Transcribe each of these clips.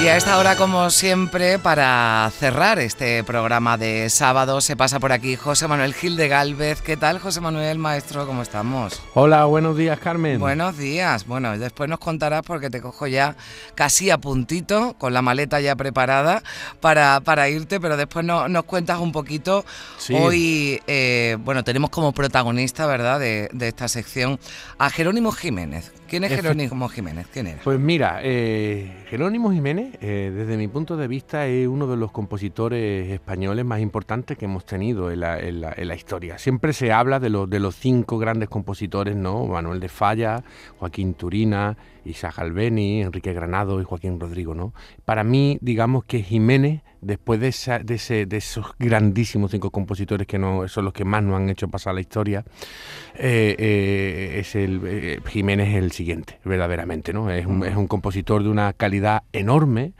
Y a esta hora, como siempre, para cerrar este programa de sábado, se pasa por aquí José Manuel Gil de Galvez. ¿Qué tal, José Manuel, maestro? ¿Cómo estamos? Hola, buenos días, Carmen. Buenos días. Bueno, después nos contarás porque te cojo ya casi a puntito, con la maleta ya preparada para, para irte, pero después nos cuentas un poquito. Hoy, eh, bueno, tenemos como protagonista, ¿verdad?, de, de esta sección a Jerónimo Jiménez. ¿Quién es Jerónimo Jiménez? ¿Quién era? Pues mira, eh, Jerónimo Jiménez, eh, desde mi punto de vista, es uno de los compositores españoles más importantes que hemos tenido en la, historia. Siempre se habla de, los de los cinco grandes compositores, ¿no? Manuel de Falla, Joaquín Turina, Isaac Albeni, Enrique Granado y Joaquín Rodrigo, ¿no? Para mí, digamos que Jiménez, después de, de, esos grandísimos cinco compositores que no, son los que más nos han hecho pasar la historia, eh, eh, es el, eh, Jiménez es el siguiente, verdaderamente, ¿no? Es un, es un compositor de una calidad enorme.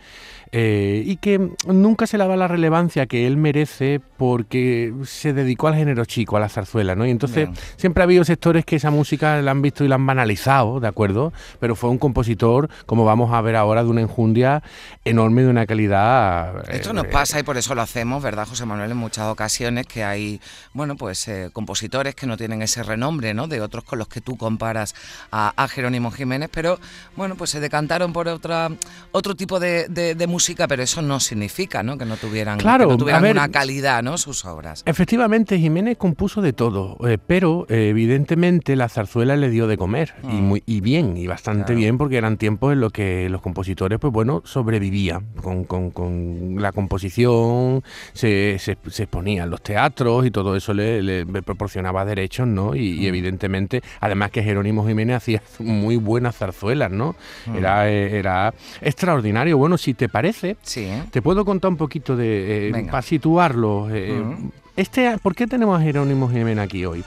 Y que nunca se le da la relevancia que él merece porque se dedicó al género chico, a la zarzuela, ¿no? Y entonces siempre ha habido sectores que esa música la han visto y la han banalizado, ¿de acuerdo? Pero fue un compositor, como vamos a ver ahora, de una enjundia enorme, de una calidad... Eh, Esto nos eh, pasa y por eso lo hacemos, ¿verdad, José Manuel? En muchas ocasiones que hay, bueno, pues compositores que no tienen ese renombre, ¿no? De otros con los que tú comparas a, Jerónimo Jiménez, pero, bueno, pues se decantaron por otra, otro tipo de, de música música, pero eso no significa ¿no? que no tuvieran, claro, una calidad ¿no? Sus obras. Efectivamente, Jiménez compuso de todo, eh, pero eh, evidentemente la zarzuela le dio de comer, y, mm. muy, y bien, y bastante bien, porque eran tiempos en los que los compositores, pues bueno, sobrevivían con, con, la composición, se, se, exponían los teatros y todo eso le, proporcionaba derechos, ¿no? Y, mm. evidentemente, además que Jerónimo Jiménez hacía muy buenas zarzuelas, ¿no? Mm. Era, eh, era extraordinario. Bueno, si te parece, sí. te puedo contar un poquito de para situarlo. Eh, este, ¿Por qué tenemos a Jerónimo Jiménez aquí hoy?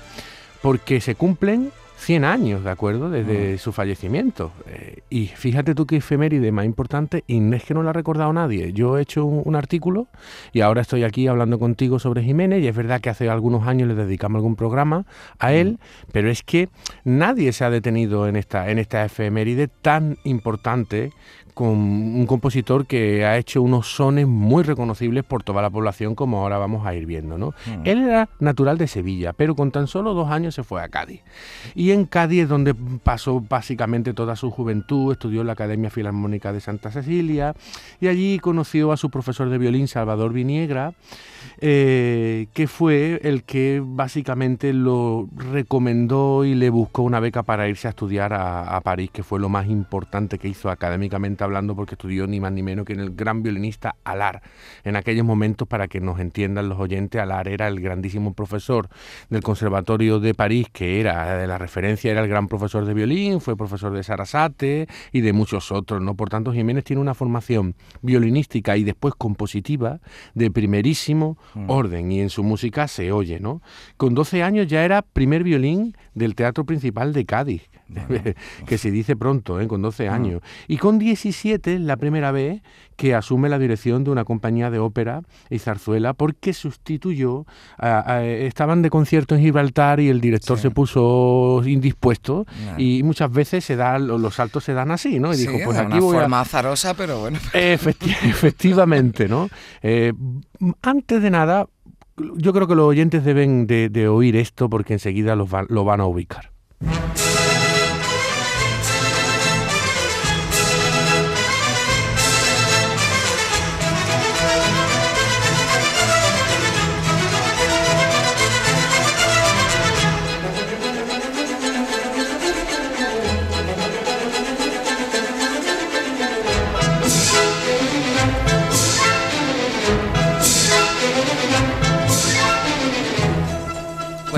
Porque se cumplen 100 años, ¿de acuerdo? Desde su fallecimiento. Eh, y fíjate tú qué efeméride más importante, y no es que no lo ha recordado nadie. Yo he hecho un, artículo y ahora estoy aquí hablando contigo sobre Jiménez, y es verdad que hace algunos años le dedicamos algún programa a él, pero es que nadie se ha detenido en esta, en esta efeméride tan importante con un compositor que ha hecho unos sones muy reconocibles por toda la población, como ahora vamos a ir viendo. ¿no? Mm. Él era natural de Sevilla, pero con tan solo dos años se fue a Cádiz. Y en Cádiz es donde pasó básicamente toda su juventud, estudió en la Academia Filarmónica de Santa Cecilia y allí conoció a su profesor de violín, Salvador Viniegra, eh, que fue el que básicamente lo recomendó y le buscó una beca para irse a estudiar a, París, que fue lo más importante que hizo académicamente hablando porque estudió ni más ni menos que en el gran violinista Alar. En aquellos momentos, para que nos entiendan los oyentes, Alar era el grandísimo profesor del Conservatorio de París, que era de la referencia, era el gran profesor de violín, fue profesor de Sarasate y de muchos otros, ¿no? Por tanto, Jiménez tiene una formación violinística y después compositiva de primerísimo mm. orden y en su música se oye, ¿no? Con 12 años ya era primer violín del Teatro Principal de Cádiz, que se dice pronto, ¿eh? con 12 años. Y con 17, la primera vez que asume la dirección de una compañía de ópera y zarzuela, porque sustituyó, estaban de concierto en Gibraltar y el director se puso indispuesto y muchas veces se da, los saltos se dan así, ¿no? Y dijo, pues aquí una voy forma azarosa, pero bueno. efectivamente, ¿no? Eh, antes de nada, yo creo que los oyentes deben de, oír esto porque enseguida lo van a ubicar.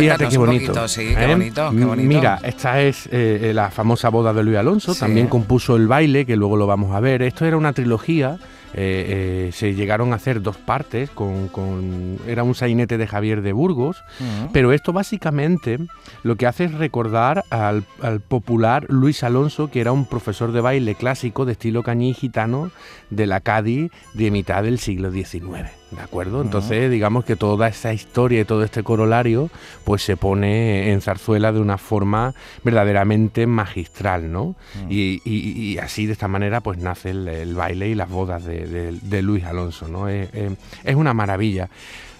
Fíjate qué bonito. sí, qué, ¿eh? bonito qué bonito. Mira, esta es eh, la famosa boda de Luis Alonso. También compuso El baile, que luego lo vamos a ver. Esto era una trilogía eh, se llegaron a hacer dos partes, con, era un sainete de Javier de Burgos, pero esto básicamente lo que hace es recordar al, popular Luis Alonso, que era un profesor de baile clásico de estilo cañí gitano de la Cádiz de mitad del siglo XIX. ¿De acuerdo? Entonces, digamos que toda esa historia y todo este corolario, pues se pone en zarzuela de una forma verdaderamente magistral, ¿no? y, así, de esta manera, pues nace el, baile y las bodas de, Luis Alonso, ¿no? es una maravilla.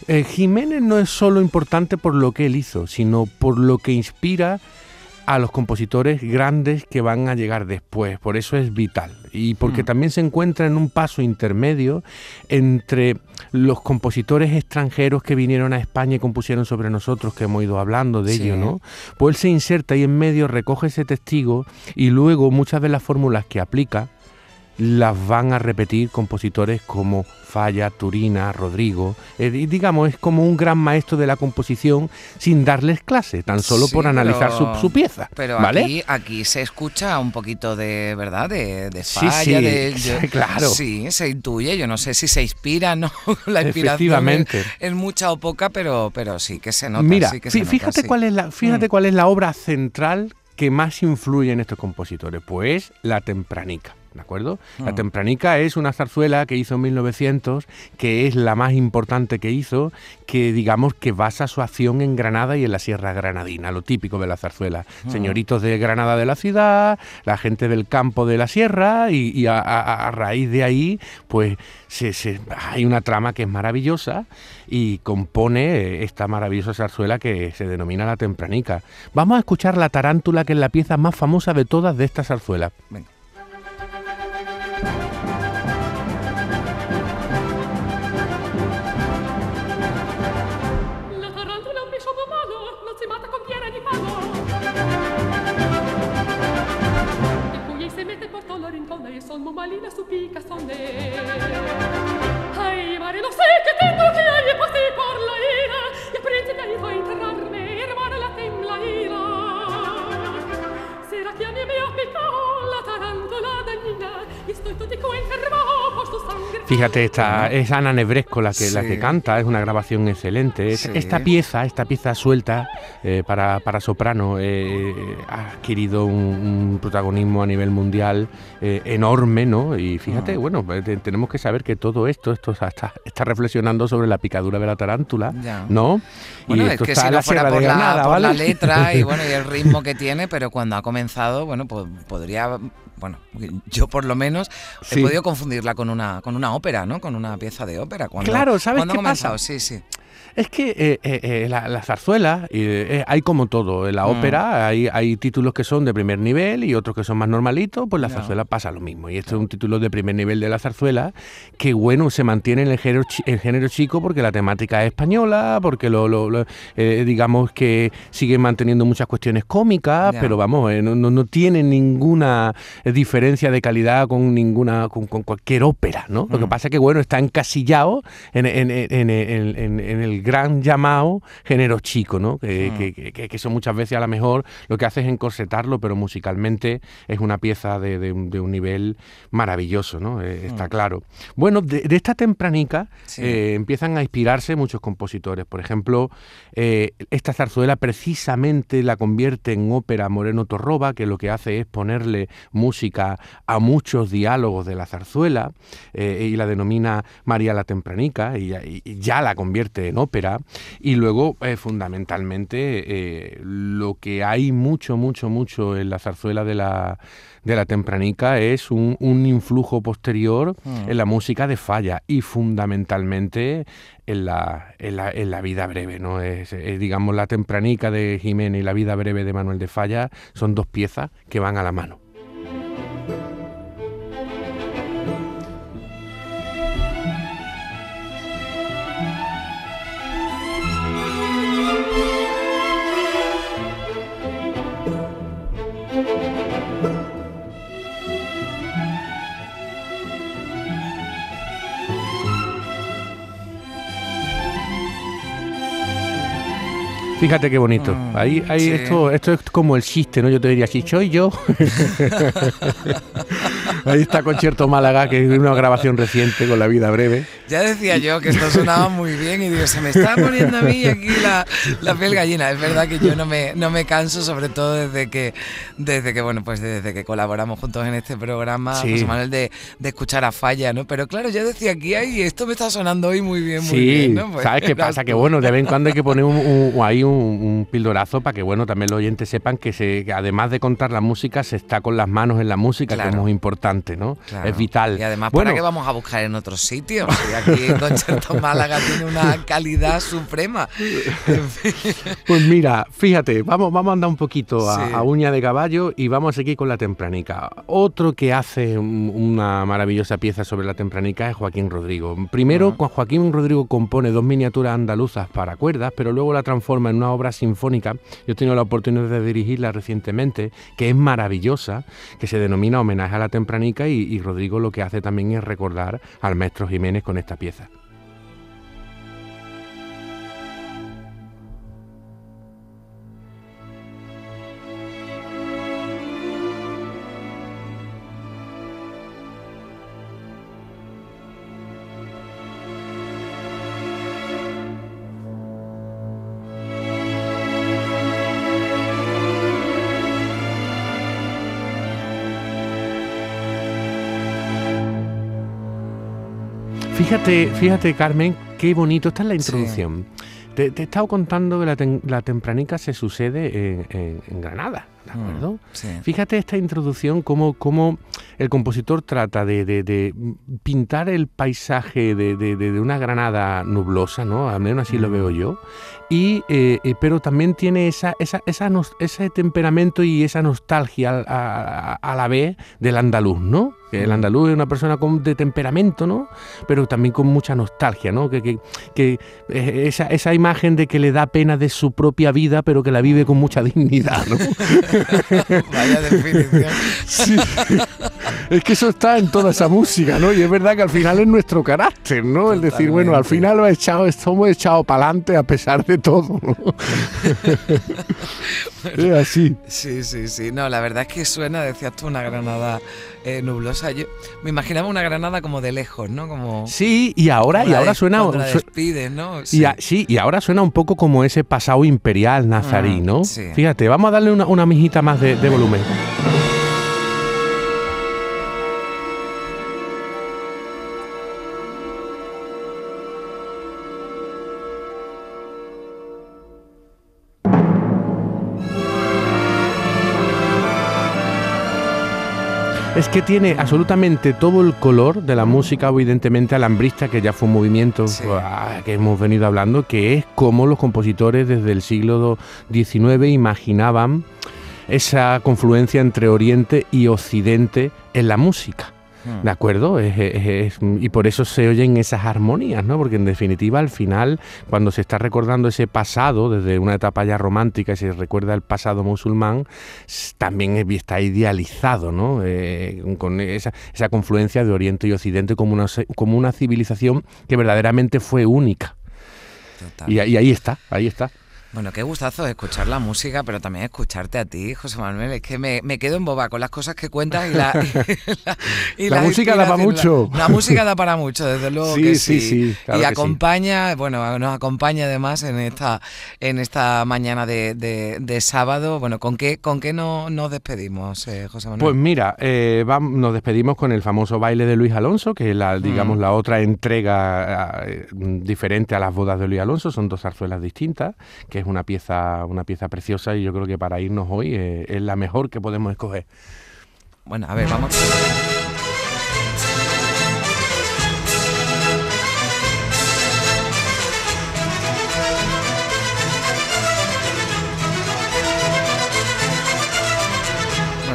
Eh, Jiménez no es solo importante por lo que él hizo, sino por lo que inspira a los compositores grandes que van a llegar después. Por eso es vital. Y porque mm. también se encuentra en un paso intermedio entre los compositores extranjeros que vinieron a España y compusieron sobre nosotros, que hemos ido hablando de ello, ¿no? Pues él se inserta ahí en medio, recoge ese testigo y luego muchas de las fórmulas que aplica las van a repetir compositores como Falla, Turina, Rodrigo. Eh, digamos, es como un gran maestro de la composición sin darles clase, tan solo por analizar su, pieza. Pero aquí, aquí se escucha un poquito de, ¿verdad? De, Falla, de, claro. Sí, se intuye. Yo no sé si se inspira, ¿no? la inspiración es, mucha o poca, pero, pero sí que se nota. Mira, que fíjate, cuál es la, fíjate mm. cuál es la obra central que más influye en estos compositores. Pues la tempranica. ¿De acuerdo? La ah. Tempranica es una zarzuela que hizo en 1900, que es la más importante que hizo, que digamos que basa su acción en Granada y en la Sierra Granadina, lo típico de la zarzuela. Ah. Señoritos de Granada de la ciudad, la gente del campo de la sierra y, a, raíz de ahí, pues se, hay una trama que es maravillosa y compone esta maravillosa zarzuela que se denomina La Tempranica. Vamos a escuchar La Tarántula, que es la pieza más famosa de todas de esta zarzuela. Venga. Fíjate, esta, es Ana Nebresco la que, la que canta, es una grabación excelente. Esta pieza, esta pieza suelta eh, para, soprano, eh, ha adquirido un, protagonismo a nivel mundial eh, enorme, ¿no? Y fíjate, ah. bueno, tenemos que saber que todo esto, esto está, está reflexionando sobre la picadura de la tarántula, ¿no? Bueno, y esto es que está si no fuera por, la, letra y bueno y el ritmo que tiene, pero cuando ha comenzado, bueno, pues podría bueno, yo por lo menos he podido confundirla con una, con una ópera, ¿no? Con una pieza de ópera. claro, ¿sabes qué pasa? Sí, sí. Es que eh, eh, eh, la, zarzuela, hay como todo. En la mm. ópera hay, hay, títulos que son de primer nivel y otros que son más normalitos, pues la zarzuela pasa lo mismo. Y este es un título de primer nivel de la zarzuela que, bueno, se mantiene en el género, el género chico porque la temática es española, porque lo, digamos que sigue manteniendo muchas cuestiones cómicas, pero vamos, no, no, tiene ninguna diferencia de calidad con ninguna con, cualquier ópera, ¿no? Lo que mm. pasa es que, bueno, está encasillado en, en, en, en el gran llamado género chico, ¿no? Que, que, eso muchas veces a lo mejor lo que hace es encorsetarlo, pero musicalmente es una pieza de, un, nivel maravilloso, ¿no? Eh, está claro. Bueno, de, esta tempranica eh, empiezan a inspirarse muchos compositores. Por ejemplo, eh, esta zarzuela precisamente la convierte en ópera Moreno Torroba, que lo que hace es ponerle música a muchos diálogos de la zarzuela y la denomina María la Tempranica y ya la convierte en ópera y luego eh, fundamentalmente eh, lo que hay mucho, mucho, mucho en la zarzuela de la, de la tempranica es un, influjo posterior mm. en la música de Falla y fundamentalmente en la, en la, vida breve. ¿no? Es, digamos, la tempranica de Jiménez y la vida breve de Manuel de Falla son dos piezas que van a la mano. Fíjate qué bonito. Mm, ahí, ahí esto, esto es como el chiste, ¿no? Yo te diría, si soy yo. ahí está Concierto Málaga, que es una grabación reciente con la vida breve. Ya decía yo que esto sonaba muy bien y digo, se me está poniendo a mí aquí la, la piel gallina. Es verdad que yo no me, no me canso, sobre todo desde que, desde que, bueno, pues desde que colaboramos juntos en este programa, José Manuel, de, de, escuchar a Falla, ¿no? Pero claro, yo decía aquí, ay, esto me está sonando hoy muy bien, muy bien, ¿no? Pues, ¿sabes qué pasa? Que bueno, de vez en cuando hay que poner un, ahí un, un, pildorazo para que, bueno, también los oyentes sepan que, se, además de contar la música, se está con las manos en la música, que es muy importante, ¿no? Es vital. Y además, ¿para qué vamos a buscar en otros sitios? Aquí Concierto Málaga tiene una calidad suprema. pues mira, fíjate, vamos, vamos a andar un poquito a, uña de caballo y vamos a seguir con la tempranica. Otro que hace una maravillosa pieza sobre la tempranica es Joaquín Rodrigo. Primero, Joaquín Rodrigo compone dos miniaturas andaluzas para cuerdas, pero luego la transforma en una obra sinfónica. Yo he tenido la oportunidad de dirigirla recientemente, que es maravillosa, que se denomina Homenaje a la Tempranica y Rodrigo lo que hace también es recordar al maestro Jiménez con esta pieza. Fíjate, fíjate, Carmen, qué bonito. Esta es la introducción. Te, he estado contando que la, tempranica se sucede en, Granada, ¿de mm? Fíjate esta introducción, cómo, cómo el compositor trata de, pintar el paisaje de, una Granada nublosa, ¿no? Al menos así lo veo mm. yo. Y, eh, eh, pero también tiene esa, esa, ese temperamento y esa nostalgia a, a la vez del andaluz, ¿no? el andaluz es una persona con, de temperamento, ¿no? Pero también con mucha nostalgia, ¿no? Que, que, esa, esa, imagen de que le da pena de su propia vida, pero que la vive con mucha dignidad, ¿no? Vaya definición. Sí. Es que eso está en toda esa música, ¿no? Y es verdad que al final es nuestro carácter, ¿no? El decir, bueno, al final lo echado, estamos echados para adelante a pesar de todo, ¿no? es así. Sí, sí, sí. No, la verdad es que suena, decías tú, una granada eh, nublosa. Yo me imaginaba una granada como de lejos, ¿no? Como sí, y ahora, y ahora suena. ¿no? Sí. Y sí, y ahora suena un poco como ese pasado imperial nazarí, mm, ¿no? Fíjate, vamos a darle una, una mijita más de, de volumen. Es que tiene absolutamente todo el color de la música, evidentemente alambrista, que ya fue un movimiento ah, que hemos venido hablando, que es como los compositores desde el siglo XIX imaginaban esa confluencia entre Oriente y Occidente en la música. ¿De acuerdo? y por eso se oyen esas armonías, ¿no? Porque en definitiva, al final, cuando se está recordando ese pasado, desde una etapa ya romántica y se recuerda el pasado musulmán, también está idealizado, ¿no? Eh, con esa, confluencia de Oriente y Occidente como una, como una civilización que verdaderamente fue única. y ahí está, ahí está. Bueno, qué gustazo escuchar la música, pero también escucharte a ti, José Manuel. Es que me, quedo en boba con las cosas que cuentas y la. la, música da para mucho. La, música da para mucho, desde luego. Sí, que sí, sí. y acompaña, bueno, nos acompaña además en esta, en esta mañana de, sábado. Bueno, ¿con qué, con qué no, nos despedimos, eh, José Manuel? Pues mira, eh, nos despedimos con el famoso baile de Luis Alonso, que es la, digamos, mm. la otra entrega eh, diferente a las bodas de Luis Alonso. Son dos zarzuelas distintas, que es una pieza, una pieza preciosa y yo creo que para irnos hoy eh, es la mejor que podemos escoger. Bueno, a ver, vamos.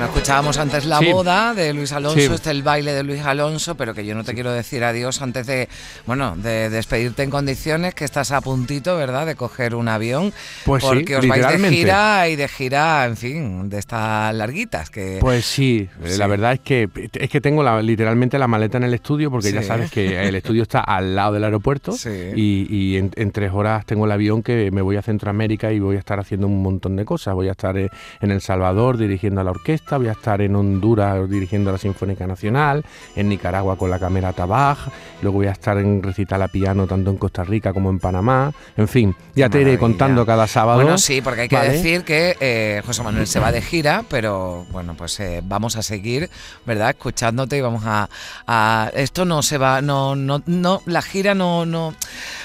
Escuchábamos antes la boda de Luis Alonso, este es el baile de Luis Alonso, pero que yo no te quiero decir adiós antes de, bueno, de despedirte en condiciones, que estás a puntito, ¿verdad?, de coger un avión, pues porque os vais de gira y de gira, en fin, de estas larguitas. Que, pues sí, la verdad es que es que tengo la, literalmente la maleta en el estudio, porque ya sabes que el estudio está al lado del aeropuerto y, en, tres horas tengo el avión que me voy a Centroamérica y voy a estar haciendo un montón de cosas. Voy a estar en El Salvador dirigiendo a la orquesta, voy a estar en Honduras dirigiendo la Sinfónica Nacional, en Nicaragua con la Cámara Tabaj, luego voy a estar en recital a piano tanto en Costa Rica como en Panamá. En fin, ya te iré contando cada sábado. Bueno, sí, porque hay que decir que eh, José Manuel se va de gira, pero bueno, pues eh, vamos a seguir, ¿verdad? Escuchándote y vamos a, a, esto no se va, no, no, no, la gira no, no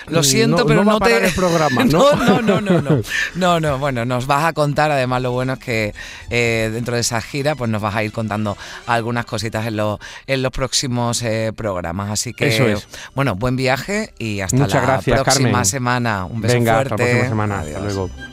lo mm, siento, pero no, te. el programa, ¿no? no, no, no, no, no. No, bueno, nos vas a contar. Además, lo bueno es que eh, dentro de esa gira, pues nos vas a ir contando algunas cositas en, los en los próximos eh, programas. Así que, bueno, buen viaje y hasta la próxima semana. Un beso Venga, fuerte. Hasta la próxima semana. Hasta luego.